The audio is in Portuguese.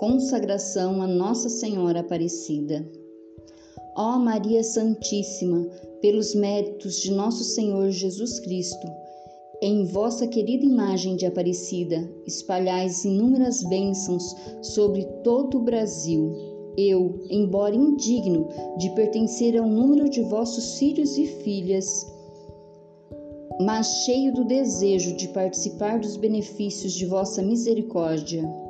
Consagração a Nossa Senhora Aparecida. Ó Maria Santíssima, pelos méritos de nosso Senhor Jesus Cristo, em vossa querida imagem de Aparecida, espalhais inúmeras bênçãos sobre todo o Brasil. Eu, embora indigno de pertencer ao número de vossos filhos e filhas, mas cheio do desejo de participar dos benefícios de vossa misericórdia.